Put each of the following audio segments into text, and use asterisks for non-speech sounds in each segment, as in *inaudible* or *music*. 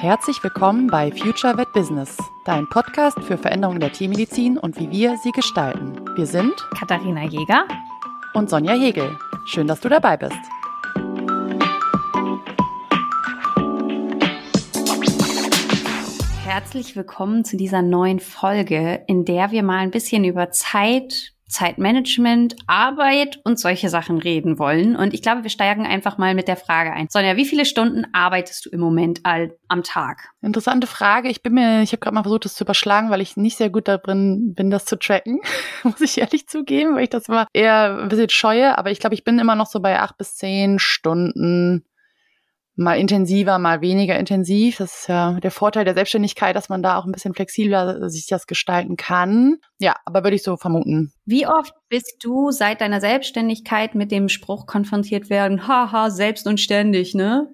Herzlich willkommen bei Future Vet Business, dein Podcast für Veränderungen der Tiermedizin und wie wir sie gestalten. Wir sind Katharina Jäger und Sonja Hegel. Schön, dass du dabei bist. Herzlich willkommen zu dieser neuen Folge, in der wir mal ein bisschen über Zeit, Zeitmanagement, Arbeit und solche Sachen reden wollen. Und ich glaube, wir steigen einfach mal mit der Frage ein. Sonja, wie viele Stunden arbeitest du im Moment all, am Tag? Interessante Frage. Ich bin mir, ich habe gerade mal versucht, das zu überschlagen, weil ich nicht sehr gut darin bin, das zu tracken, *laughs* muss ich ehrlich zugeben, weil ich das immer eher ein bisschen scheue. Aber ich glaube, ich bin immer noch so bei acht bis zehn Stunden mal intensiver, mal weniger intensiv. Das ist ja der Vorteil der Selbstständigkeit, dass man da auch ein bisschen flexibler sich das gestalten kann. Ja, aber würde ich so vermuten. Wie oft bist du seit deiner Selbstständigkeit mit dem Spruch konfrontiert werden, haha, selbst und ständig, ne?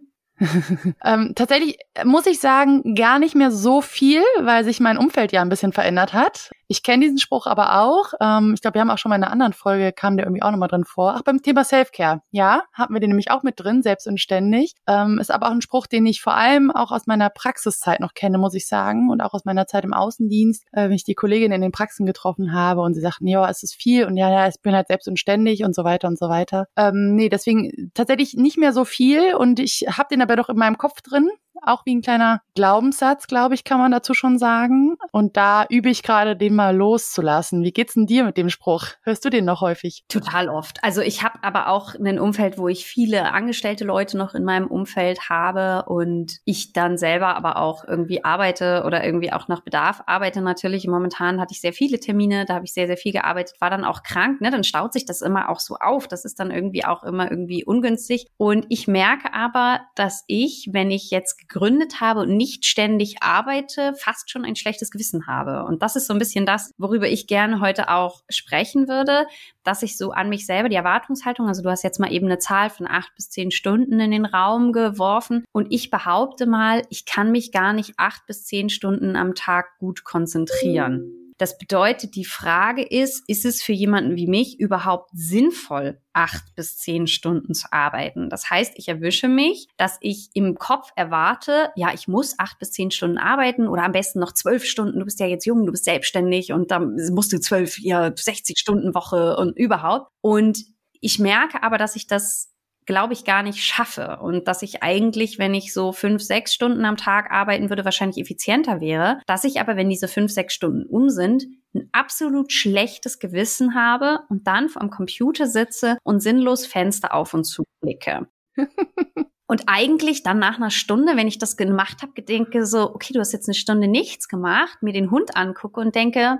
Ähm, tatsächlich muss ich sagen, gar nicht mehr so viel, weil sich mein Umfeld ja ein bisschen verändert hat. Ich kenne diesen Spruch aber auch. Ähm, ich glaube, wir haben auch schon mal in einer anderen Folge, kam der irgendwie auch nochmal drin vor. Ach, beim Thema Selfcare. Ja, hatten wir den nämlich auch mit drin, selbst und ständig. Ähm, ist aber auch ein Spruch, den ich vor allem auch aus meiner Praxiszeit noch kenne, muss ich sagen. Und auch aus meiner Zeit im Außendienst, äh, wenn ich die Kollegin in den Praxen getroffen habe und sie sagten, ja, es ist viel und ja, ja, ich bin halt selbst und ständig und so weiter und so weiter. Ähm, nee, deswegen tatsächlich nicht mehr so viel und ich habe den aber doch in meinem Kopf drin auch wie ein kleiner Glaubenssatz, glaube ich, kann man dazu schon sagen. Und da übe ich gerade, den mal loszulassen. Wie geht's denn dir mit dem Spruch? Hörst du den noch häufig? Total oft. Also ich habe aber auch ein Umfeld, wo ich viele angestellte Leute noch in meinem Umfeld habe und ich dann selber aber auch irgendwie arbeite oder irgendwie auch nach Bedarf arbeite natürlich. Momentan hatte ich sehr viele Termine, da habe ich sehr, sehr viel gearbeitet, war dann auch krank, ne? Dann staut sich das immer auch so auf. Das ist dann irgendwie auch immer irgendwie ungünstig. Und ich merke aber, dass ich, wenn ich jetzt gegründet habe und nicht ständig arbeite, fast schon ein schlechtes Gewissen habe. Und das ist so ein bisschen das, worüber ich gerne heute auch sprechen würde, dass ich so an mich selber die Erwartungshaltung, also du hast jetzt mal eben eine Zahl von acht bis zehn Stunden in den Raum geworfen und ich behaupte mal, ich kann mich gar nicht acht bis zehn Stunden am Tag gut konzentrieren. Das bedeutet, die Frage ist, ist es für jemanden wie mich überhaupt sinnvoll, acht bis zehn Stunden zu arbeiten? Das heißt, ich erwische mich, dass ich im Kopf erwarte, ja, ich muss acht bis zehn Stunden arbeiten oder am besten noch zwölf Stunden. Du bist ja jetzt jung, du bist selbstständig und dann musst du zwölf, ja, 60 Stunden Woche und überhaupt. Und ich merke aber, dass ich das glaube ich, gar nicht schaffe und dass ich eigentlich, wenn ich so fünf, sechs Stunden am Tag arbeiten würde, wahrscheinlich effizienter wäre, dass ich aber, wenn diese fünf, sechs Stunden um sind, ein absolut schlechtes Gewissen habe und dann am Computer sitze und sinnlos Fenster auf und zu blicke. *laughs* und eigentlich dann nach einer Stunde, wenn ich das gemacht habe, denke so, okay, du hast jetzt eine Stunde nichts gemacht, mir den Hund angucke und denke,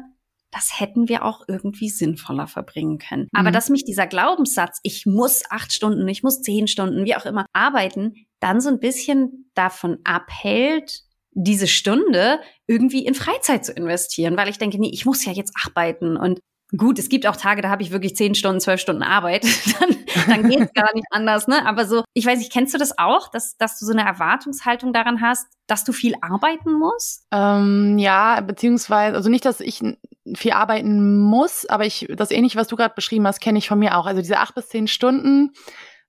das hätten wir auch irgendwie sinnvoller verbringen können. Mhm. Aber dass mich dieser Glaubenssatz, ich muss acht Stunden, ich muss zehn Stunden, wie auch immer, arbeiten, dann so ein bisschen davon abhält, diese Stunde irgendwie in Freizeit zu investieren, weil ich denke, nee, ich muss ja jetzt arbeiten und Gut, es gibt auch Tage, da habe ich wirklich zehn Stunden, zwölf Stunden Arbeit. *laughs* dann dann geht es gar nicht anders, ne? Aber so, ich weiß nicht, kennst du das auch, dass, dass du so eine Erwartungshaltung daran hast, dass du viel arbeiten musst? Ähm, ja, beziehungsweise, also nicht, dass ich viel arbeiten muss, aber ich, das ähnliche, was du gerade beschrieben hast, kenne ich von mir auch. Also diese acht bis zehn Stunden,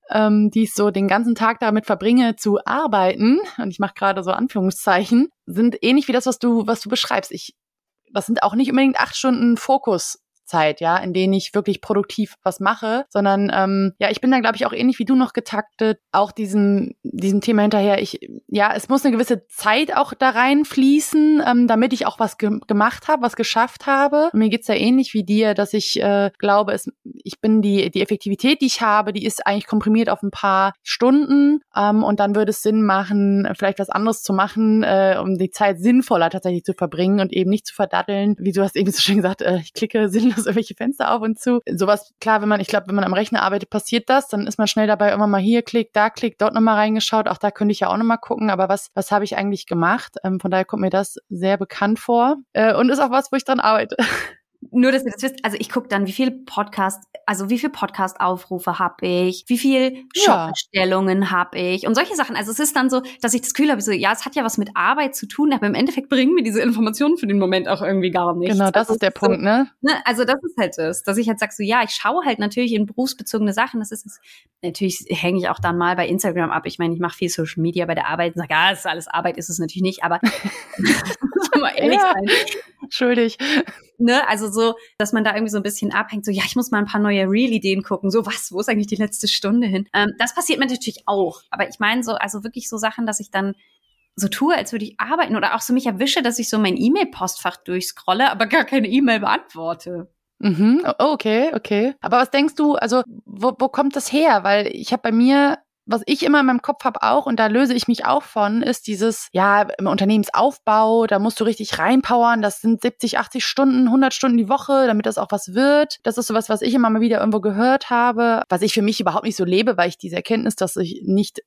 ähm, die ich so den ganzen Tag damit verbringe zu arbeiten, und ich mache gerade so Anführungszeichen, sind ähnlich wie das, was du, was du beschreibst. Ich, das sind auch nicht unbedingt acht Stunden Fokus Zeit, ja, in denen ich wirklich produktiv was mache, sondern ähm, ja, ich bin da, glaube ich, auch ähnlich wie du noch getaktet, auch diesem, diesem Thema hinterher. Ich, ja, es muss eine gewisse Zeit auch da reinfließen, ähm, damit ich auch was ge gemacht habe, was geschafft habe. Und mir geht's ja ähnlich wie dir, dass ich äh, glaube, es, ich bin die, die Effektivität, die ich habe, die ist eigentlich komprimiert auf ein paar Stunden ähm, und dann würde es Sinn machen, vielleicht was anderes zu machen, äh, um die Zeit sinnvoller tatsächlich zu verbringen und eben nicht zu verdatteln. Wie du hast eben so schön gesagt, äh, ich klicke sinnlos *laughs* dass irgendwelche Fenster auf und zu. Sowas, klar, wenn man, ich glaube, wenn man am Rechner arbeitet, passiert das, dann ist man schnell dabei, immer mal hier klickt, da klickt, dort nochmal reingeschaut. Auch da könnte ich ja auch nochmal gucken, aber was, was habe ich eigentlich gemacht? Ähm, von daher kommt mir das sehr bekannt vor. Äh, und ist auch was, wo ich dran arbeite. *laughs* Nur, dass ihr das wisst, also ich gucke dann, wie viele Podcasts also wie viel Podcast-Aufrufe habe ich, wie viel Shop-Bestellungen ja. habe ich und solche Sachen. Also es ist dann so, dass ich das Gefühl habe, so, ja, es hat ja was mit Arbeit zu tun, aber im Endeffekt bringen mir diese Informationen für den Moment auch irgendwie gar nichts. Genau, das also, ist der Punkt, ne? ne? Also das ist halt das, dass ich halt sag so, ja, ich schaue halt natürlich in berufsbezogene Sachen. Das ist, natürlich hänge ich auch dann mal bei Instagram ab. Ich meine, ich mache viel Social Media bei der Arbeit und sage, ja, das ist alles Arbeit, ist es natürlich nicht, aber *laughs* *laughs* mal ehrlich ja. sein. Schuldig. Ne, also so, dass man da irgendwie so ein bisschen abhängt, so, ja, ich muss mal ein paar neue Real-Ideen gucken, so, was, wo ist eigentlich die letzte Stunde hin? Ähm, das passiert mir natürlich auch. Aber ich meine so, also wirklich so Sachen, dass ich dann so tue, als würde ich arbeiten oder auch so mich erwische, dass ich so mein E-Mail-Postfach durchscrolle, aber gar keine E-Mail beantworte. Mhm, oh, okay, okay. Aber was denkst du, also wo, wo kommt das her? Weil ich habe bei mir was ich immer in meinem Kopf habe auch, und da löse ich mich auch von, ist dieses, ja, im Unternehmensaufbau, da musst du richtig reinpowern, das sind 70, 80 Stunden, 100 Stunden die Woche, damit das auch was wird. Das ist sowas, was ich immer mal wieder irgendwo gehört habe, was ich für mich überhaupt nicht so lebe, weil ich diese Erkenntnis, dass ich nicht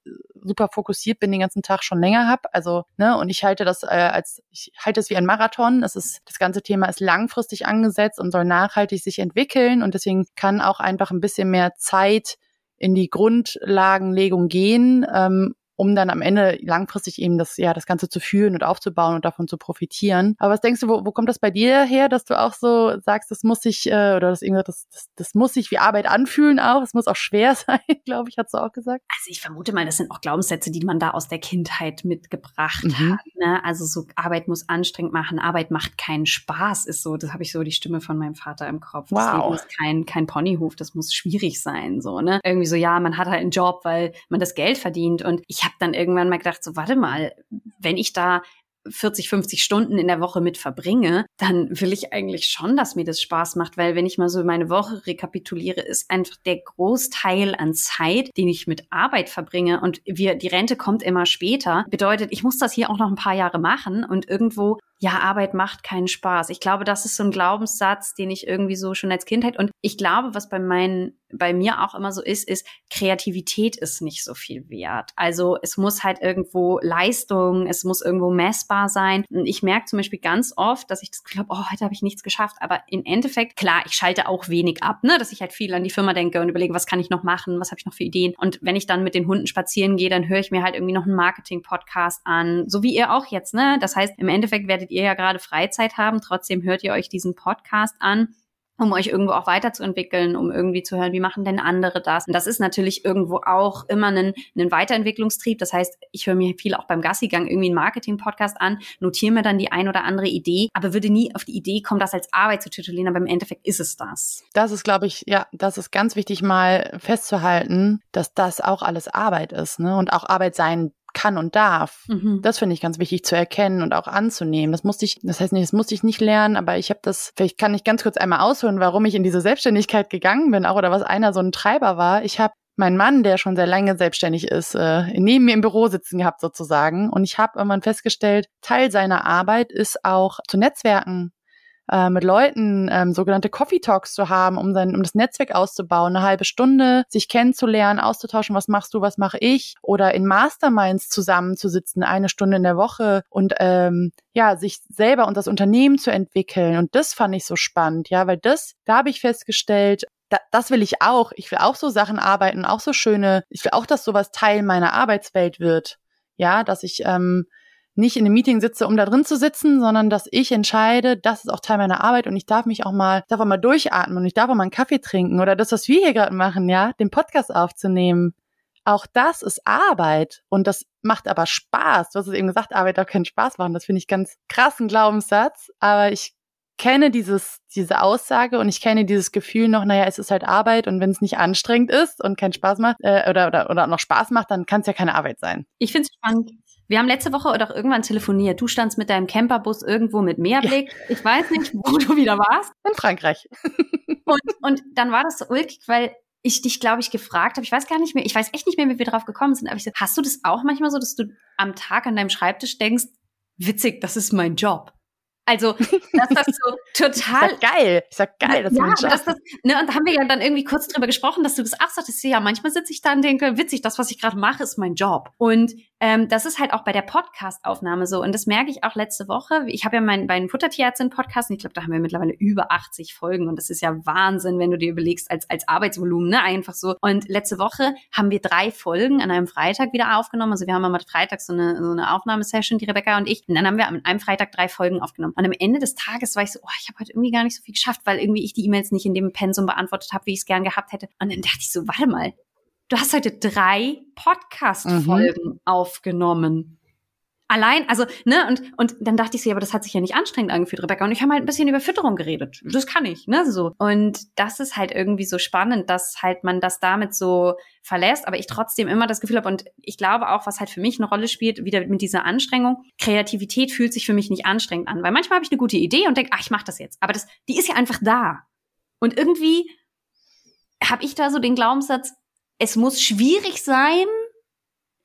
super fokussiert bin, den ganzen Tag schon länger habe. Also, ne, und ich halte das äh, als, ich halte es wie ein Marathon. Das ist, das ganze Thema ist langfristig angesetzt und soll nachhaltig sich entwickeln und deswegen kann auch einfach ein bisschen mehr Zeit in die Grundlagenlegung gehen, ähm, um dann am Ende langfristig eben das, ja, das Ganze zu führen und aufzubauen und davon zu profitieren. Aber was denkst du, wo, wo kommt das bei dir her, dass du auch so sagst, das muss sich, äh, oder das, das, das, das muss sich wie Arbeit anfühlen auch, es muss auch schwer *laughs* sein, glaube ich, hast du auch gesagt? Also ich vermute mal, das sind auch Glaubenssätze, die man da aus der Kindheit mitgebracht mhm. hat. Ne? Also so Arbeit muss anstrengend machen, Arbeit macht keinen Spaß, ist so, das habe ich so die Stimme von meinem Vater im Kopf. Wow. Das Leben ist kein, kein Ponyhof, das muss schwierig sein, so, ne? Irgendwie so, ja, man hat halt einen Job, weil man das Geld verdient und ich habe dann irgendwann mal gedacht, so warte mal, wenn ich da 40, 50 Stunden in der Woche mit verbringe, dann will ich eigentlich schon, dass mir das Spaß macht, weil wenn ich mal so meine Woche rekapituliere, ist einfach der Großteil an Zeit, den ich mit Arbeit verbringe und wir, die Rente kommt immer später, bedeutet, ich muss das hier auch noch ein paar Jahre machen und irgendwo ja, Arbeit macht keinen Spaß. Ich glaube, das ist so ein Glaubenssatz, den ich irgendwie so schon als Kindheit und ich glaube, was bei meinen, bei mir auch immer so ist, ist, Kreativität ist nicht so viel wert. Also es muss halt irgendwo Leistung, es muss irgendwo messbar sein. Und ich merke zum Beispiel ganz oft, dass ich das habe, oh, heute habe ich nichts geschafft. Aber im Endeffekt, klar, ich schalte auch wenig ab, ne, dass ich halt viel an die Firma denke und überlege, was kann ich noch machen, was habe ich noch für Ideen. Und wenn ich dann mit den Hunden spazieren gehe, dann höre ich mir halt irgendwie noch einen Marketing-Podcast an, so wie ihr auch jetzt, ne? Das heißt, im Endeffekt werdet werdet ihr ja gerade Freizeit haben. Trotzdem hört ihr euch diesen Podcast an um euch irgendwo auch weiterzuentwickeln, um irgendwie zu hören, wie machen denn andere das? Und das ist natürlich irgendwo auch immer ein, ein Weiterentwicklungstrieb. Das heißt, ich höre mir viel auch beim Gassigang irgendwie einen Marketing-Podcast an, notiere mir dann die ein oder andere Idee, aber würde nie auf die Idee kommen, das als Arbeit zu titulieren, aber im Endeffekt ist es das. Das ist, glaube ich, ja, das ist ganz wichtig mal festzuhalten, dass das auch alles Arbeit ist, ne? Und auch Arbeit sein kann und darf. Mhm. Das finde ich ganz wichtig zu erkennen und auch anzunehmen. Das musste ich, das heißt nicht, das musste ich nicht lernen, aber ich habe das, vielleicht kann ich ganz kurz einmal ausholen, warum ich in diese Selbstständigkeit gegangen bin, auch oder was einer so ein Treiber war. Ich habe meinen Mann, der schon sehr lange selbstständig ist, äh, neben mir im Büro sitzen gehabt sozusagen. Und ich habe irgendwann festgestellt, Teil seiner Arbeit ist auch zu Netzwerken, äh, mit Leuten ähm, sogenannte Coffee Talks zu haben, um sein, um das Netzwerk auszubauen, eine halbe Stunde, sich kennenzulernen, auszutauschen, was machst du, was mache ich, oder in Masterminds zusammenzusitzen, eine Stunde in der Woche und ähm, ja, sich selber und das Unternehmen zu entwickeln. Und das fand ich so spannend, ja, weil das, da habe ich festgestellt, da, das will ich auch. Ich will auch so Sachen arbeiten, auch so schöne. Ich will auch, dass sowas Teil meiner Arbeitswelt wird. Ja, dass ich ähm, nicht in einem Meeting sitze, um da drin zu sitzen, sondern dass ich entscheide, das ist auch Teil meiner Arbeit und ich darf mich auch mal, darf auch mal durchatmen und ich darf auch mal einen Kaffee trinken oder das, was wir hier gerade machen, ja, den Podcast aufzunehmen. Auch das ist Arbeit und das macht aber Spaß. Du hast es eben gesagt, Arbeit darf keinen Spaß machen. Das finde ich ganz krassen Glaubenssatz, aber ich kenne dieses, diese Aussage und ich kenne dieses Gefühl noch, naja, es ist halt Arbeit und wenn es nicht anstrengend ist und keinen Spaß macht äh, oder, oder, oder noch Spaß macht, dann kann es ja keine Arbeit sein. Ich finde es spannend. Wir haben letzte Woche oder irgendwann telefoniert. Du standst mit deinem Camperbus irgendwo mit Meerblick. Ja. Ich weiß nicht, wo du wieder warst. In Frankreich. *laughs* und, und dann war das so ulkig, weil ich dich, glaube ich, gefragt habe. Ich weiß gar nicht mehr, ich weiß echt nicht mehr, wie wir drauf gekommen sind. Aber ich so, hast du das auch manchmal so, dass du am Tag an deinem Schreibtisch denkst, witzig, das ist mein Job? Also, dass das so total. *laughs* Ich sag geil. Ich sag geil, das ja, ist das, das, ne, Und da haben wir ja dann irgendwie kurz drüber gesprochen, dass du das auch sagtest, ja, manchmal sitze ich da und denke, witzig, das, was ich gerade mache, ist mein Job. Und ähm, das ist halt auch bei der Podcast-Aufnahme so. Und das merke ich auch letzte Woche. Ich habe ja meinen, meinen Futtertierärztin-Podcast und ich glaube, da haben wir mittlerweile über 80 Folgen. Und das ist ja Wahnsinn, wenn du dir überlegst, als, als Arbeitsvolumen, ne? Einfach so. Und letzte Woche haben wir drei Folgen an einem Freitag wieder aufgenommen. Also wir haben immer Freitag so eine, so eine Aufnahmesession, die Rebecca und ich. Und dann haben wir an einem Freitag drei Folgen aufgenommen. Und am Ende des Tages war ich so, oh, ich habe heute irgendwie gar nicht so viel geschafft, weil irgendwie ich die E-Mails nicht in dem Pensum beantwortet habe, wie ich es gern gehabt hätte. Und dann dachte ich so, warte mal, du hast heute drei Podcast-Folgen mhm. aufgenommen. Allein, also, ne, und, und dann dachte ich so, ja, aber das hat sich ja nicht anstrengend angefühlt, Rebecca. Und ich habe halt ein bisschen über Fütterung geredet. Das kann ich, ne, so. Und das ist halt irgendwie so spannend, dass halt man das damit so verlässt, aber ich trotzdem immer das Gefühl habe, und ich glaube auch, was halt für mich eine Rolle spielt, wieder mit dieser Anstrengung, Kreativität fühlt sich für mich nicht anstrengend an. Weil manchmal habe ich eine gute Idee und denke, ach, ich mache das jetzt. Aber das, die ist ja einfach da. Und irgendwie habe ich da so den Glaubenssatz, es muss schwierig sein,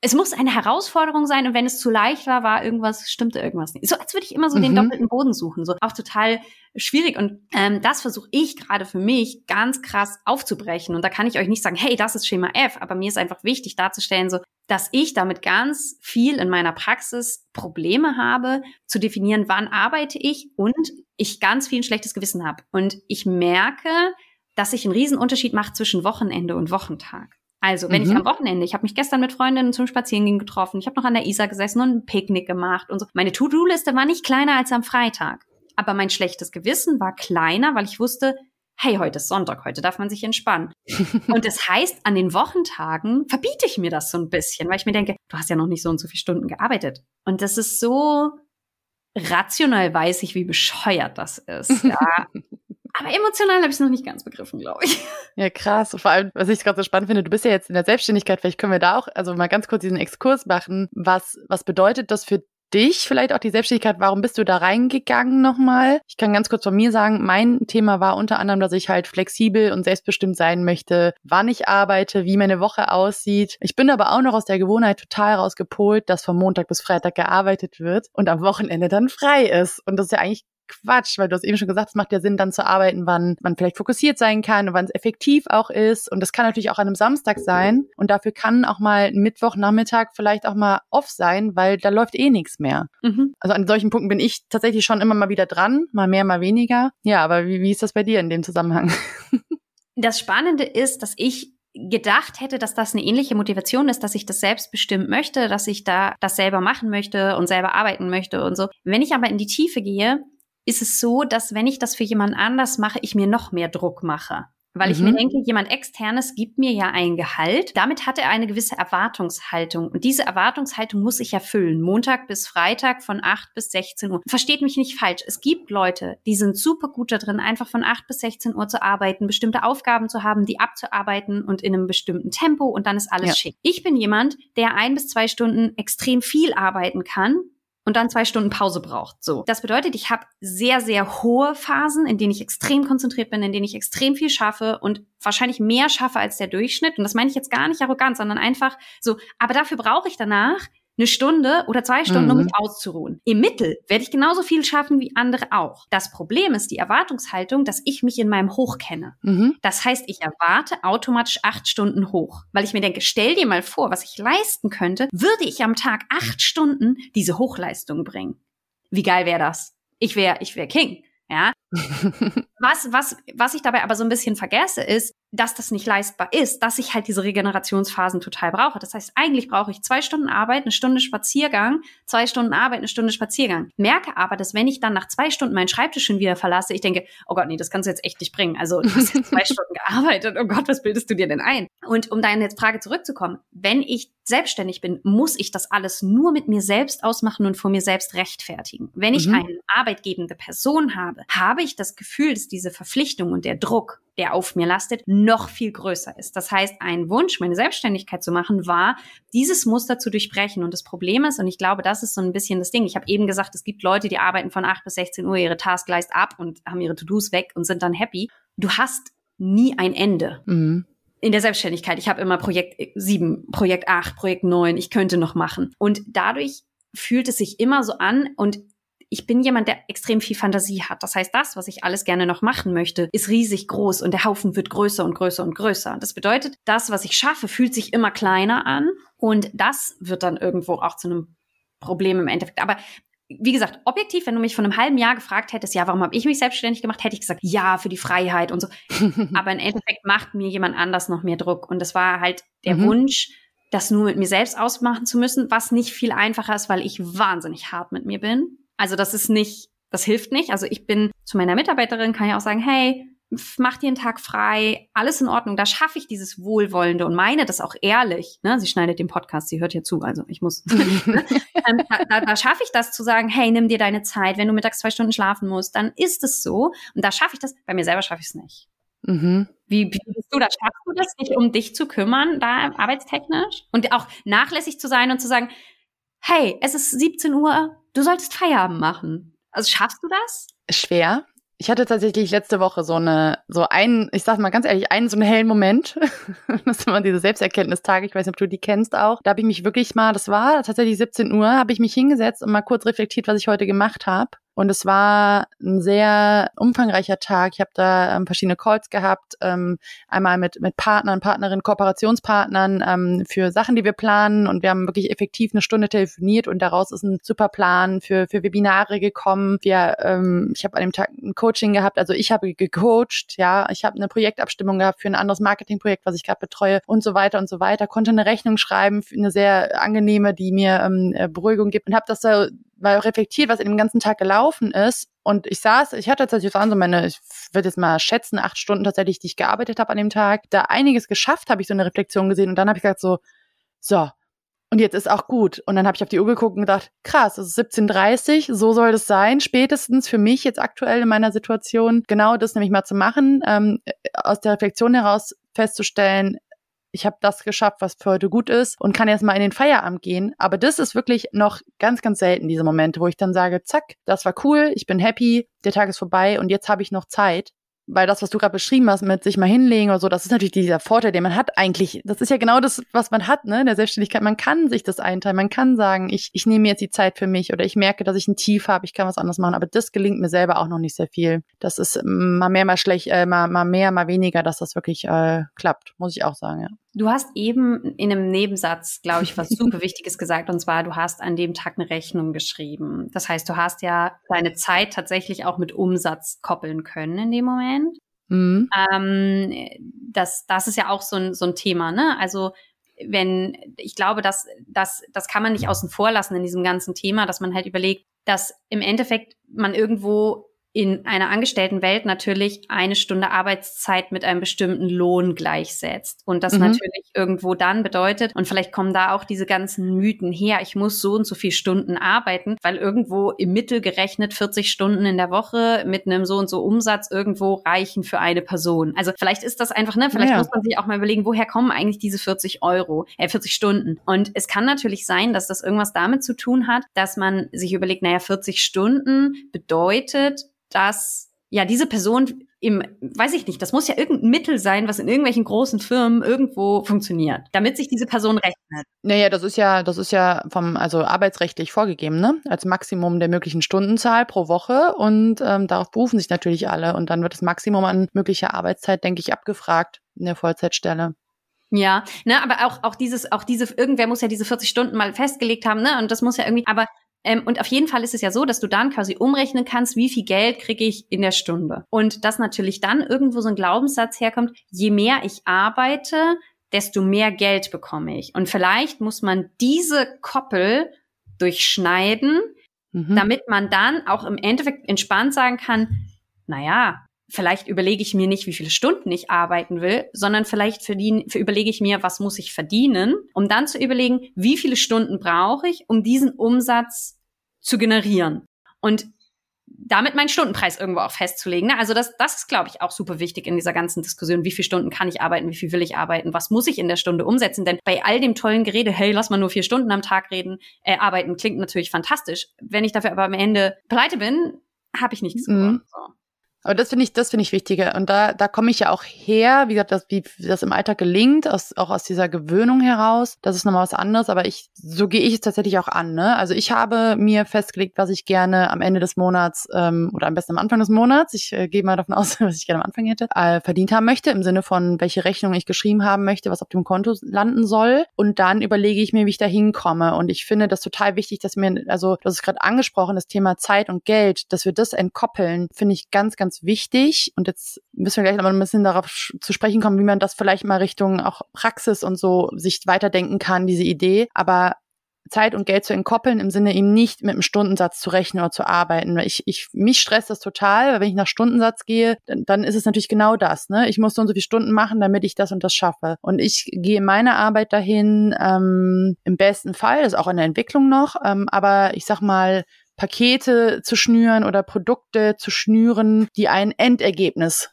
es muss eine Herausforderung sein und wenn es zu leicht war, war irgendwas, stimmte irgendwas nicht. So als würde ich immer so mhm. den doppelten Boden suchen, so auch total schwierig und ähm, das versuche ich gerade für mich ganz krass aufzubrechen und da kann ich euch nicht sagen, hey, das ist Schema F, aber mir ist einfach wichtig darzustellen, so dass ich damit ganz viel in meiner Praxis Probleme habe, zu definieren, wann arbeite ich und ich ganz viel ein schlechtes Gewissen habe. Und ich merke, dass sich ein Riesenunterschied macht zwischen Wochenende und Wochentag. Also, wenn mhm. ich am Wochenende, ich habe mich gestern mit Freundinnen zum Spazierengehen getroffen, ich habe noch an der Isar gesessen und ein Picknick gemacht und so. Meine To-Do-Liste war nicht kleiner als am Freitag. Aber mein schlechtes Gewissen war kleiner, weil ich wusste, hey, heute ist Sonntag, heute darf man sich entspannen. *laughs* und das heißt, an den Wochentagen verbiete ich mir das so ein bisschen, weil ich mir denke, du hast ja noch nicht so und so viele Stunden gearbeitet. Und das ist so rational weiß ich, wie bescheuert das ist. *laughs* Ja. Aber emotional habe ich es noch nicht ganz begriffen, glaube ich. Ja, krass. vor allem, was ich gerade so spannend finde, du bist ja jetzt in der Selbstständigkeit, vielleicht können wir da auch, also mal ganz kurz diesen Exkurs machen. Was, was bedeutet das für dich, vielleicht auch die Selbstständigkeit, warum bist du da reingegangen nochmal? Ich kann ganz kurz von mir sagen, mein Thema war unter anderem, dass ich halt flexibel und selbstbestimmt sein möchte, wann ich arbeite, wie meine Woche aussieht. Ich bin aber auch noch aus der Gewohnheit total rausgepolt, dass von Montag bis Freitag gearbeitet wird und am Wochenende dann frei ist. Und das ist ja eigentlich Quatsch, weil du hast eben schon gesagt, es macht ja Sinn, dann zu arbeiten, wann man vielleicht fokussiert sein kann und wann es effektiv auch ist. Und das kann natürlich auch an einem Samstag sein. Und dafür kann auch mal ein Mittwochnachmittag vielleicht auch mal off sein, weil da läuft eh nichts mehr. Mhm. Also an solchen Punkten bin ich tatsächlich schon immer mal wieder dran, mal mehr, mal weniger. Ja, aber wie, wie ist das bei dir in dem Zusammenhang? *laughs* Das Spannende ist, dass ich gedacht hätte, dass das eine ähnliche Motivation ist, dass ich das selbstbestimmt möchte, dass ich da das selber machen möchte und selber arbeiten möchte und so. Wenn ich aber in die Tiefe gehe, ist es so, dass wenn ich das für jemand anders mache, ich mir noch mehr Druck mache. Weil ich mir mhm. denke, jemand externes gibt mir ja ein Gehalt. Damit hat er eine gewisse Erwartungshaltung. Und diese Erwartungshaltung muss ich erfüllen. Montag bis Freitag von 8 bis 16 Uhr. Versteht mich nicht falsch. Es gibt Leute, die sind super gut da drin, einfach von 8 bis 16 Uhr zu arbeiten, bestimmte Aufgaben zu haben, die abzuarbeiten und in einem bestimmten Tempo und dann ist alles ja. schick. Ich bin jemand, der ein bis zwei Stunden extrem viel arbeiten kann und dann zwei Stunden Pause braucht. So. Das bedeutet, ich habe sehr, sehr hohe Phasen, in denen ich extrem konzentriert bin, in denen ich extrem viel schaffe und wahrscheinlich mehr schaffe als der Durchschnitt. Und das meine ich jetzt gar nicht arrogant, sondern einfach so. Aber dafür brauche ich danach eine Stunde oder zwei Stunden, mhm. um mich auszuruhen. Im Mittel werde ich genauso viel schaffen wie andere auch. Das Problem ist die Erwartungshaltung, dass ich mich in meinem Hoch kenne. Mhm. Das heißt, ich erwarte automatisch acht Stunden hoch, weil ich mir denke, stell dir mal vor, was ich leisten könnte, würde ich am Tag acht Stunden diese Hochleistung bringen. Wie geil wäre das? Ich wäre, ich wäre King. Ja. *laughs* was, was, was ich dabei aber so ein bisschen vergesse, ist, dass das nicht leistbar ist, dass ich halt diese Regenerationsphasen total brauche. Das heißt, eigentlich brauche ich zwei Stunden Arbeit, eine Stunde Spaziergang, zwei Stunden Arbeit, eine Stunde Spaziergang. Merke aber, dass wenn ich dann nach zwei Stunden meinen Schreibtisch schon wieder verlasse, ich denke, oh Gott, nee, das kannst du jetzt echt nicht bringen. Also du hast jetzt zwei *laughs* Stunden gearbeitet, oh Gott, was bildest du dir denn ein? Und um deine Frage zurückzukommen, wenn ich selbstständig bin, muss ich das alles nur mit mir selbst ausmachen und vor mir selbst rechtfertigen. Wenn ich mhm. eine arbeitgebende Person habe, habe ich das Gefühl, dass diese Verpflichtung und der Druck der auf mir lastet, noch viel größer ist. Das heißt, ein Wunsch, meine Selbstständigkeit zu machen, war, dieses Muster zu durchbrechen. Und das Problem ist, und ich glaube, das ist so ein bisschen das Ding. Ich habe eben gesagt, es gibt Leute, die arbeiten von 8 bis 16 Uhr ihre Taskleist ab und haben ihre To-Dos weg und sind dann happy. Du hast nie ein Ende. Mhm in der Selbstständigkeit. Ich habe immer Projekt 7, Projekt 8, Projekt 9, ich könnte noch machen. Und dadurch fühlt es sich immer so an und ich bin jemand, der extrem viel Fantasie hat. Das heißt, das, was ich alles gerne noch machen möchte, ist riesig groß und der Haufen wird größer und größer und größer. Das bedeutet, das, was ich schaffe, fühlt sich immer kleiner an Und das wird dann irgendwo auch zu einem Problem im Endeffekt. Aber wie gesagt, objektiv, wenn du mich vor einem halben Jahr gefragt hättest, ja, warum habe ich mich selbstständig gemacht, hätte ich gesagt, ja, für die Freiheit und so. *laughs* Aber im Endeffekt macht mir jemand anders noch mehr Druck. Und das war halt der mhm. Wunsch, das nur mit mir selbst ausmachen zu müssen, was nicht viel einfacher ist, weil ich wahnsinnig hart mit mir bin. Also das ist nicht, das hilft nicht. Also ich bin zu meiner Mitarbeiterin, kann ich auch sagen, hey, mach dir einen Tag frei, alles in Ordnung. Da schaffe ich dieses Wohlwollende und meine das auch ehrlich. Ne? Sie schneidet den Podcast, sie hört hier zu, also ich muss. *laughs* Ne? ähm, da, da, da schaffe ich das zu sagen, hey, nimm dir deine Zeit. Wenn du mittags zwei Stunden schlafen musst, dann ist es so. Und da schaffe ich das. Bei mir selber schaffe ich es nicht. Mhm. Wie, wie bist du das? Schaffst du das, dich um dich zu kümmern, da arbeitstechnisch? Und auch nachlässig zu sein und zu sagen, hey, es ist 17 Uhr, du solltest Feierabend machen. Also schaffst du das? Schwer. Ich hatte tatsächlich letzte Woche so eine, so einen, ich sag mal ganz ehrlich, einen so einen hellen Moment. *laughs* das war diese Selbsterkenntnistage, ich weiß nicht, ob du die kennst auch. Da habe ich mich wirklich mal, das war tatsächlich 17 Uhr, habe ich mich hingesetzt und mal kurz reflektiert, was ich heute gemacht habe. Und es war ein sehr umfangreicher Tag. Ich habe da ähm, verschiedene Calls gehabt, ähm, einmal mit, mit Partnern, Partnerinnen, Kooperationspartnern ähm, für Sachen, die wir planen. Und wir haben wirklich effektiv eine Stunde telefoniert und daraus ist ein super Plan für, für Webinare gekommen. Wir, ähm, ich habe an dem Tag ein Coaching gehabt, also ich habe gecoacht, ja, ich habe eine Projektabstimmung gehabt für ein anderes Marketingprojekt, was ich gerade betreue und so weiter und so weiter. Konnte eine Rechnung schreiben, eine sehr angenehme, die mir ähm, äh, Beruhigung gibt und habe das da mal reflektiert, was in dem ganzen Tag gelaufen ist. Und ich saß, ich hatte tatsächlich so meine, ich würde jetzt mal schätzen, acht Stunden tatsächlich, die ich gearbeitet habe an dem Tag. Da einiges geschafft, habe ich so eine Reflexion gesehen. Und dann habe ich gesagt so, so, und jetzt ist auch gut. Und dann habe ich auf die Uhr geguckt und gedacht, krass, es ist 17.30 so soll das sein, spätestens für mich jetzt aktuell in meiner Situation, genau das nämlich mal zu machen, ähm, aus der Reflexion heraus festzustellen, ich habe das geschafft, was für heute gut ist und kann jetzt mal in den Feierabend gehen. Aber das ist wirklich noch ganz, ganz selten, diese Momente, wo ich dann sage, zack, das war cool, ich bin happy, der Tag ist vorbei und jetzt habe ich noch Zeit weil das, was du gerade beschrieben hast, mit sich mal hinlegen oder so, das ist natürlich dieser Vorteil, den man hat eigentlich. Das ist ja genau das, was man hat, ne, in der Selbstständigkeit. Man kann sich das einteilen. Man kann sagen, ich, ich nehme jetzt die Zeit für mich oder ich merke, dass ich ein Tief habe, ich kann was anderes machen. Aber das gelingt mir selber auch noch nicht sehr viel. Das ist mal mehr, mal schlecht, äh, mal, mal mehr, mal weniger, dass das wirklich äh, klappt, muss ich auch sagen, ja. Du hast eben in einem Nebensatz, glaube ich, was super Wichtiges gesagt, und zwar, du hast an dem Tag eine Rechnung geschrieben. Das heißt, du hast ja deine Zeit tatsächlich auch mit Umsatz koppeln können in dem Moment. Mhm. Ähm, das, das ist ja auch so ein, so ein Thema, ne? Also wenn, ich glaube, dass das, das kann man nicht außen vor lassen in diesem ganzen Thema, dass man halt überlegt, dass im Endeffekt man irgendwo in einer Angestelltenwelt natürlich eine Stunde Arbeitszeit mit einem bestimmten Lohn gleichsetzt. Und das mhm. natürlich irgendwo dann bedeutet, und vielleicht kommen da auch diese ganzen Mythen her, ich muss so und so viel Stunden arbeiten, weil irgendwo im Mittel gerechnet 40 Stunden in der Woche mit einem so und so Umsatz irgendwo reichen für eine Person. Also vielleicht ist das einfach, ne, vielleicht ja. muss man sich auch mal überlegen, woher kommen eigentlich diese 40 Euro, äh, 40 Stunden. Und es kann natürlich sein, dass das irgendwas damit zu tun hat, dass man sich überlegt, naja, 40 Stunden bedeutet, dass ja diese Person im, weiß ich nicht, das muss ja irgendein Mittel sein, was in irgendwelchen großen Firmen irgendwo funktioniert, damit sich diese Person rechnet. Naja, das ist ja, das ist ja vom, also arbeitsrechtlich vorgegeben, ne? Als Maximum der möglichen Stundenzahl pro Woche und ähm, darauf berufen sich natürlich alle und dann wird das Maximum an möglicher Arbeitszeit, denke ich, abgefragt in der Vollzeitstelle. Ja, ne, aber auch, auch dieses, auch diese, irgendwer muss ja diese 40 Stunden mal festgelegt haben, ne, und das muss ja irgendwie, aber ähm, und auf jeden Fall ist es ja so, dass du dann quasi umrechnen kannst, wie viel Geld kriege ich in der Stunde. Und dass natürlich dann irgendwo so ein Glaubenssatz herkommt, je mehr ich arbeite, desto mehr Geld bekomme ich. Und vielleicht muss man diese Koppel durchschneiden, mhm. damit man dann auch im Endeffekt entspannt sagen kann, naja, vielleicht überlege ich mir nicht, wie viele Stunden ich arbeiten will, sondern vielleicht verdiene, für überlege ich mir, was muss ich verdienen, um dann zu überlegen, wie viele Stunden brauche ich, um diesen Umsatz zu generieren. Und damit meinen Stundenpreis irgendwo auch festzulegen. Ne? Also das, das ist, glaube ich, auch super wichtig in dieser ganzen Diskussion. Wie viele Stunden kann ich arbeiten? Wie viel will ich arbeiten? Was muss ich in der Stunde umsetzen? Denn bei all dem tollen Gerede, hey, lass mal nur vier Stunden am Tag reden, äh, arbeiten, klingt natürlich fantastisch. Wenn ich dafür aber am Ende pleite bin, habe ich nichts mhm. gewonnen. So. Aber das finde ich, das finde ich wichtiger. Und da, da komme ich ja auch her, wie gesagt, das, wie das im Alltag gelingt, aus, auch aus dieser Gewöhnung heraus. Das ist nochmal was anderes, aber ich, so gehe ich es tatsächlich auch an. Ne? Also ich habe mir festgelegt, was ich gerne am Ende des Monats ähm, oder am besten am Anfang des Monats, ich äh, gehe mal davon *laughs* aus, was ich gerne am Anfang hätte, äh, verdient haben möchte, im Sinne von, welche Rechnung ich geschrieben haben möchte, was auf dem Konto landen soll. Und dann überlege ich mir, wie ich da hinkomme. Und ich finde das total wichtig, dass mir, also das ist gerade angesprochen, das Thema Zeit und Geld, dass wir das entkoppeln, finde ich ganz, ganz wichtig. Und jetzt müssen wir gleich noch ein bisschen darauf zu sprechen kommen, wie man das vielleicht mal Richtung auch Praxis und so sich weiterdenken kann, diese Idee. Aber Zeit und Geld zu entkoppeln, im Sinne eben nicht mit einem Stundensatz zu rechnen oder zu arbeiten. Ich, ich, mich stresst das total, weil wenn ich nach Stundensatz gehe, dann, dann ist es natürlich genau das. Ne? Ich muss so und so viele Stunden machen, damit ich das und das schaffe. Und ich gehe meine Arbeit dahin, ähm, im besten Fall, das ist auch in der Entwicklung noch, ähm, aber ich sag mal, Pakete zu schnüren oder Produkte zu schnüren, die ein Endergebnis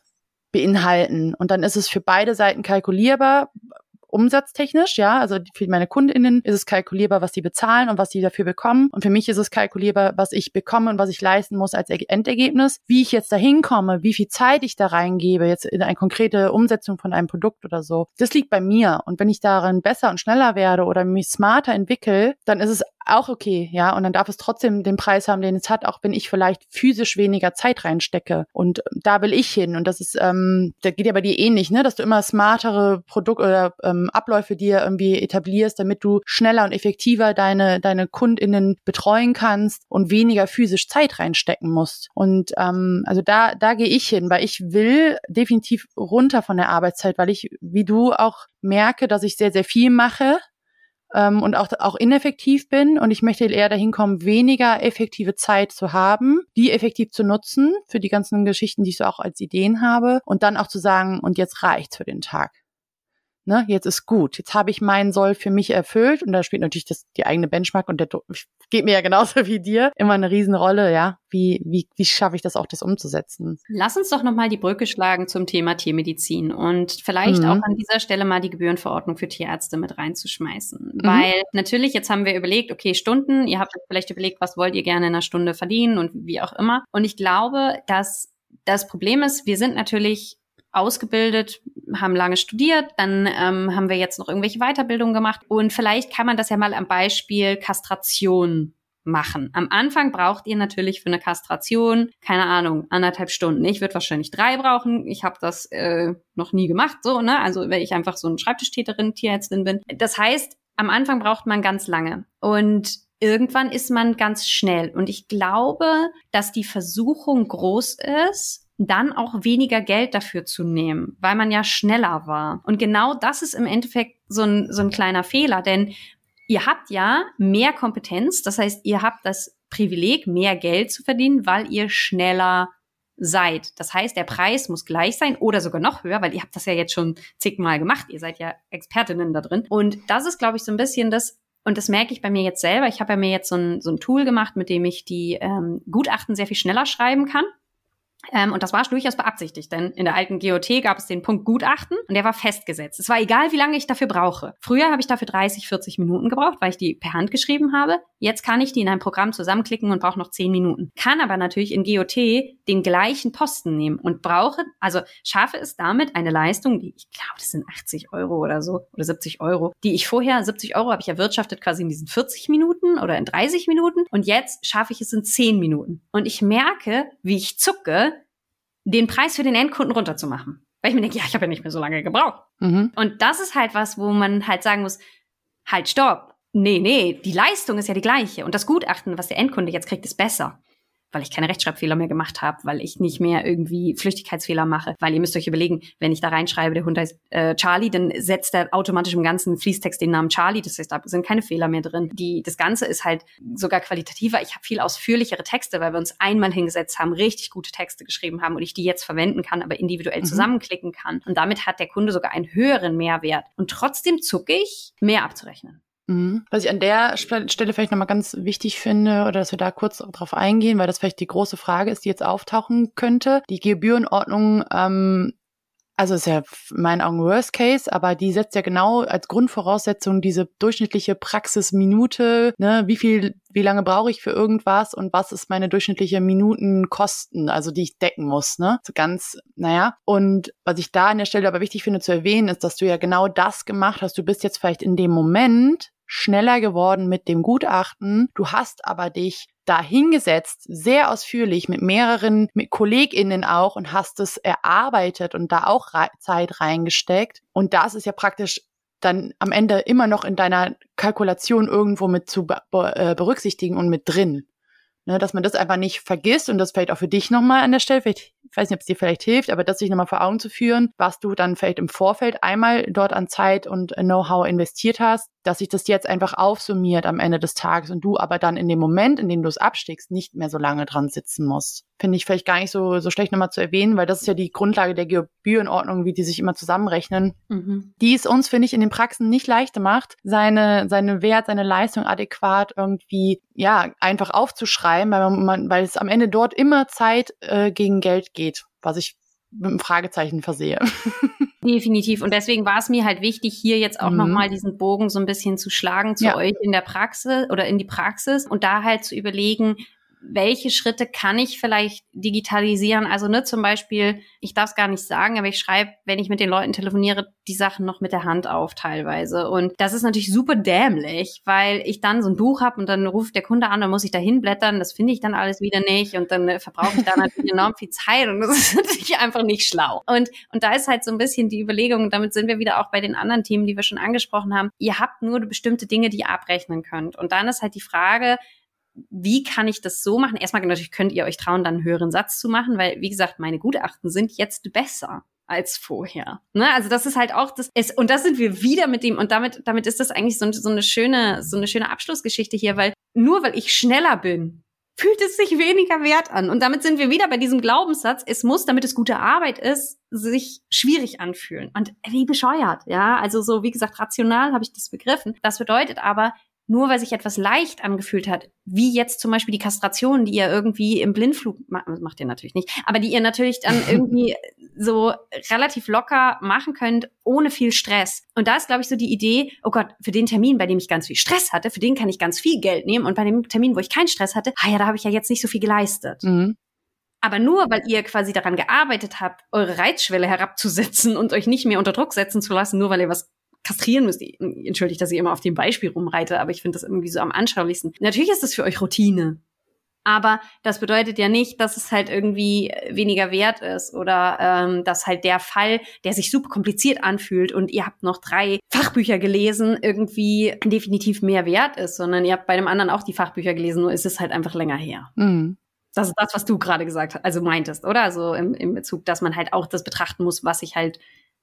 beinhalten. Und dann ist es für beide Seiten kalkulierbar, umsatztechnisch, ja, also für meine KundInnen ist es kalkulierbar, was sie bezahlen und was sie dafür bekommen. Und für mich ist es kalkulierbar, was ich bekomme und was ich leisten muss als Endergebnis. Wie ich jetzt da hinkomme, wie viel Zeit ich da reingebe, jetzt in eine konkrete Umsetzung von einem Produkt oder so, das liegt bei mir. Und wenn ich darin besser und schneller werde oder mich smarter entwickle, dann ist es auch okay, ja. Und dann darf es trotzdem den Preis haben, den es hat, auch wenn ich vielleicht physisch weniger Zeit reinstecke. Und da will ich hin. Und das ist, ähm, da geht ja bei dir ähnlich, ne, dass du immer smartere Produkte oder ähm, Abläufe dir irgendwie etablierst, damit du schneller und effektiver deine, deine KundInnen betreuen kannst und weniger physisch Zeit reinstecken musst. Und ähm, also da, da gehe ich hin, weil ich will definitiv runter von der Arbeitszeit, weil ich, wie du auch merke, dass ich sehr, sehr viel mache ähm, und auch, auch ineffektiv bin. Und ich möchte eher dahin kommen, weniger effektive Zeit zu haben, die effektiv zu nutzen für die ganzen Geschichten, die ich so auch als Ideen habe. Und dann auch zu sagen, und jetzt reicht's für den Tag ne, jetzt ist gut, jetzt habe ich meinen Soll für mich erfüllt und da spielt natürlich das, die eigene Benchmark und der geht mir ja genauso *laughs* wie dir immer eine Riesenrolle, ja, wie, wie, wie schaffe ich das auch, das umzusetzen? Lass uns doch nochmal die Brücke schlagen zum Thema Tiermedizin und vielleicht mhm. auch an dieser Stelle mal die Gebührenverordnung für Tierärzte mit reinzuschmeißen, mhm. weil natürlich jetzt haben wir überlegt, okay, Stunden, ihr habt vielleicht überlegt, was wollt ihr gerne in einer Stunde verdienen und wie auch immer und ich glaube, dass das Problem ist, wir sind natürlich ausgebildet, haben lange studiert, dann ähm, haben wir jetzt noch irgendwelche Weiterbildungen gemacht und vielleicht kann man das ja mal am Beispiel Kastration machen. Am Anfang braucht ihr natürlich für eine Kastration, keine Ahnung, anderthalb Stunden. Ich würde wahrscheinlich drei brauchen. Ich habe das äh, noch nie gemacht, so, ne? Also weil ich einfach so ein Schreibtischtäterin, Tierärztin bin. Das heißt, am Anfang braucht man ganz lange. Und irgendwann ist man ganz schnell. Und ich glaube, dass die Versuchung groß ist, dann auch weniger Geld dafür zu nehmen, weil man ja schneller war. Und genau das ist im Endeffekt so ein, so ein kleiner Fehler, denn ihr habt ja mehr Kompetenz, das heißt, ihr habt das Privileg, mehr Geld zu verdienen, weil ihr schneller seid. Das heißt, der Preis muss gleich sein oder sogar noch höher, weil ihr habt das ja jetzt schon zigmal gemacht. Ihr seid ja Expertinnen da drin. Und das ist, glaube ich, so ein bisschen das, und das merke ich bei mir jetzt selber. Ich habe ja mir jetzt so ein, so ein Tool gemacht, mit dem ich die ähm, Gutachten sehr viel schneller schreiben kann. Ähm, und das war durchaus beabsichtigt, denn in der alten GOT gab es den Punkt Gutachten und der war festgesetzt. Es war egal, wie lange ich dafür brauche. Früher habe ich dafür 30, 40 Minuten gebraucht, weil ich die per Hand geschrieben habe. Jetzt kann ich die in einem Programm zusammenklicken und brauche noch 10 Minuten. Kann aber natürlich in GOT den gleichen Posten nehmen und brauche, also schaffe es damit eine Leistung, die ich glaube, das sind 80 Euro oder so oder 70 Euro, die ich vorher, 70 Euro habe ich erwirtschaftet quasi in diesen 40 Minuten oder in 30 Minuten und jetzt schaffe ich es in 10 Minuten. Und ich merke, wie ich zucke, den Preis für den Endkunden runterzumachen. Weil ich mir denke, ja, ich habe ja nicht mehr so lange gebraucht. Mhm. Und das ist halt was, wo man halt sagen muss, halt, stopp. Nee, nee, die Leistung ist ja die gleiche. Und das Gutachten, was der Endkunde jetzt kriegt, ist besser weil ich keine Rechtschreibfehler mehr gemacht habe, weil ich nicht mehr irgendwie Flüchtigkeitsfehler mache. Weil ihr müsst euch überlegen, wenn ich da reinschreibe, der Hund heißt äh, Charlie, dann setzt er automatisch im ganzen Fließtext den Namen Charlie. Das heißt, da sind keine Fehler mehr drin. Die, das Ganze ist halt sogar qualitativer. Ich habe viel ausführlichere Texte, weil wir uns einmal hingesetzt haben, richtig gute Texte geschrieben haben und ich die jetzt verwenden kann, aber individuell mhm. zusammenklicken kann. Und damit hat der Kunde sogar einen höheren Mehrwert. Und trotzdem zucke ich, mehr abzurechnen. Mhm. Was ich an der Stelle vielleicht nochmal ganz wichtig finde, oder dass wir da kurz drauf eingehen, weil das vielleicht die große Frage ist, die jetzt auftauchen könnte. Die Gebührenordnung ähm, also ist ja in meinen Augen Worst Case, aber die setzt ja genau als Grundvoraussetzung diese durchschnittliche Praxisminute, ne, wie viel wie lange brauche ich für irgendwas und was ist meine durchschnittliche Minutenkosten, also die ich decken muss, ne? So ganz, naja. Und was ich da an der Stelle aber wichtig finde zu erwähnen, ist, dass du ja genau das gemacht hast. Du bist jetzt vielleicht in dem Moment schneller geworden mit dem Gutachten. Du hast aber dich da hingesetzt, sehr ausführlich mit mehreren, mit KollegInnen auch und hast es erarbeitet und da auch Re Zeit reingesteckt. Und das ist ja praktisch dann am Ende immer noch in deiner Kalkulation irgendwo mit zu be äh, berücksichtigen und mit drin. Ne, dass man das einfach nicht vergisst und das vielleicht auch für dich nochmal an der Stelle, vielleicht, ich weiß nicht, ob es dir vielleicht hilft, aber das sich nochmal vor Augen zu führen, was du dann vielleicht im Vorfeld einmal dort an Zeit und Know-how investiert hast, dass sich das jetzt einfach aufsummiert am Ende des Tages und du aber dann in dem Moment, in dem du es abstiegst, nicht mehr so lange dran sitzen musst. Finde ich vielleicht gar nicht so, so schlecht nochmal zu erwähnen, weil das ist ja die Grundlage der Gebührenordnung, wie die sich immer zusammenrechnen, mhm. die es uns, finde ich, in den Praxen nicht leichter macht, seine, seine Wert, seine Leistung adäquat irgendwie, ja, einfach aufzuschreiben, weil man, weil es am Ende dort immer Zeit äh, gegen Geld geht, was ich mit einem Fragezeichen versehe. *laughs* Definitiv. Und deswegen war es mir halt wichtig, hier jetzt auch mhm. nochmal diesen Bogen so ein bisschen zu schlagen zu ja. euch in der Praxis oder in die Praxis und da halt zu überlegen, welche Schritte kann ich vielleicht digitalisieren? Also ne, zum Beispiel, ich darf es gar nicht sagen, aber ich schreibe, wenn ich mit den Leuten telefoniere, die Sachen noch mit der Hand auf teilweise. Und das ist natürlich super dämlich, weil ich dann so ein Buch habe und dann ruft der Kunde an, dann muss ich da hinblättern, das finde ich dann alles wieder nicht und dann äh, verbrauche ich da natürlich *laughs* enorm viel Zeit und das ist natürlich einfach nicht schlau. Und, und da ist halt so ein bisschen die Überlegung, damit sind wir wieder auch bei den anderen Themen, die wir schon angesprochen haben. Ihr habt nur bestimmte Dinge, die ihr abrechnen könnt. Und dann ist halt die Frage, wie kann ich das so machen? Erstmal natürlich könnt ihr euch trauen, dann einen höheren Satz zu machen, weil, wie gesagt, meine Gutachten sind jetzt besser als vorher. Ne? Also das ist halt auch das ist, und das sind wir wieder mit dem und damit damit ist das eigentlich so, so eine schöne so eine schöne Abschlussgeschichte hier, weil nur weil ich schneller bin, fühlt es sich weniger wert an und damit sind wir wieder bei diesem Glaubenssatz, es muss, damit es gute Arbeit ist, sich schwierig anfühlen und wie bescheuert, ja? Also so wie gesagt, rational habe ich das begriffen. Das bedeutet aber, nur weil sich etwas leicht angefühlt hat, wie jetzt zum Beispiel die Kastration, die ihr irgendwie im Blindflug, macht ihr natürlich nicht, aber die ihr natürlich dann *laughs* irgendwie so relativ locker machen könnt, ohne viel Stress. Und da ist, glaube ich, so die Idee, oh Gott, für den Termin, bei dem ich ganz viel Stress hatte, für den kann ich ganz viel Geld nehmen und bei dem Termin, wo ich keinen Stress hatte, ah ja, da habe ich ja jetzt nicht so viel geleistet. Mhm. Aber nur weil ihr quasi daran gearbeitet habt, eure Reizschwelle herabzusetzen und euch nicht mehr unter Druck setzen zu lassen, nur weil ihr was kastrieren müsst. Entschuldigt, dass ich immer auf dem Beispiel rumreite, aber ich finde das irgendwie so am anschaulichsten. Natürlich ist das für euch Routine. Aber das bedeutet ja nicht, dass es halt irgendwie weniger wert ist oder ähm, dass halt der Fall, der sich super kompliziert anfühlt und ihr habt noch drei Fachbücher gelesen, irgendwie definitiv mehr wert ist, sondern ihr habt bei dem anderen auch die Fachbücher gelesen, nur ist es halt einfach länger her. Mhm. Das ist das, was du gerade gesagt hast, also meintest, oder? Also im, im Bezug, dass man halt auch das betrachten muss, was ich halt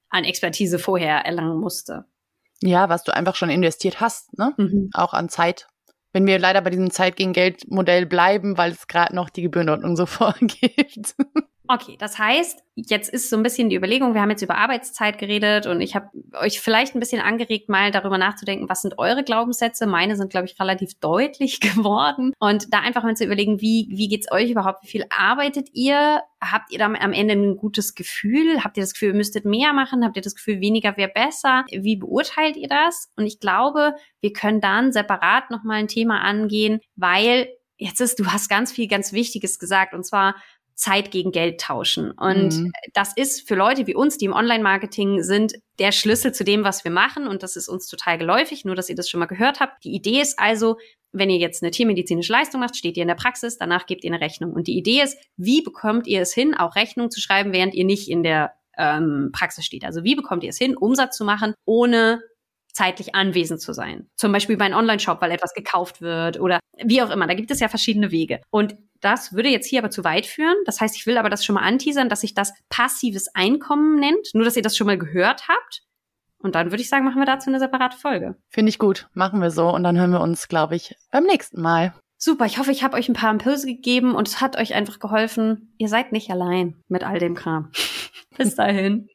an Expertise vorher erlangen musste. Ja, was du einfach schon investiert hast, ne? Mhm. Auch an Zeit. Wenn wir leider bei diesem Zeit gegen Geld Modell bleiben, weil es gerade noch die Gebührenordnung so *laughs* vorgibt. Okay, das heißt, jetzt ist so ein bisschen die Überlegung, wir haben jetzt über Arbeitszeit geredet und ich habe euch vielleicht ein bisschen angeregt, mal darüber nachzudenken, was sind eure Glaubenssätze? Meine sind, glaube ich, relativ *laughs* deutlich geworden. Und da einfach mal zu überlegen, wie, wie geht's euch überhaupt? Wie viel arbeitet ihr? Habt ihr damit am Ende ein gutes Gefühl? Habt ihr das Gefühl, ihr müsstet mehr machen? Habt ihr das Gefühl, weniger wäre besser? Wie beurteilt ihr das? Und ich glaube, wir können dann separat nochmal ein Thema angehen, weil jetzt ist, du hast ganz viel ganz Wichtiges gesagt, und zwar Zeit gegen Geld tauschen. Und mhm. das ist für Leute wie uns, die im Online-Marketing sind, der Schlüssel zu dem, was wir machen. Und das ist uns total geläufig, nur dass ihr das schon mal gehört habt. Die Idee ist also, wenn ihr jetzt eine tiermedizinische Leistung macht, steht ihr in der Praxis, danach gebt ihr eine Rechnung. Und die Idee ist, wie bekommt ihr es hin, auch Rechnung zu schreiben, während ihr nicht in der ähm, Praxis steht? Also wie bekommt ihr es hin, Umsatz zu machen, ohne zeitlich anwesend zu sein. Zum Beispiel bei einem Online-Shop, weil etwas gekauft wird oder wie auch immer. Da gibt es ja verschiedene Wege. Und das würde jetzt hier aber zu weit führen. Das heißt, ich will aber das schon mal anteasern, dass sich das passives Einkommen nennt. Nur, dass ihr das schon mal gehört habt. Und dann würde ich sagen, machen wir dazu eine separate Folge. Finde ich gut. Machen wir so. Und dann hören wir uns, glaube ich, beim nächsten Mal. Super. Ich hoffe, ich habe euch ein paar Impulse gegeben und es hat euch einfach geholfen. Ihr seid nicht allein mit all dem Kram. *laughs* Bis dahin.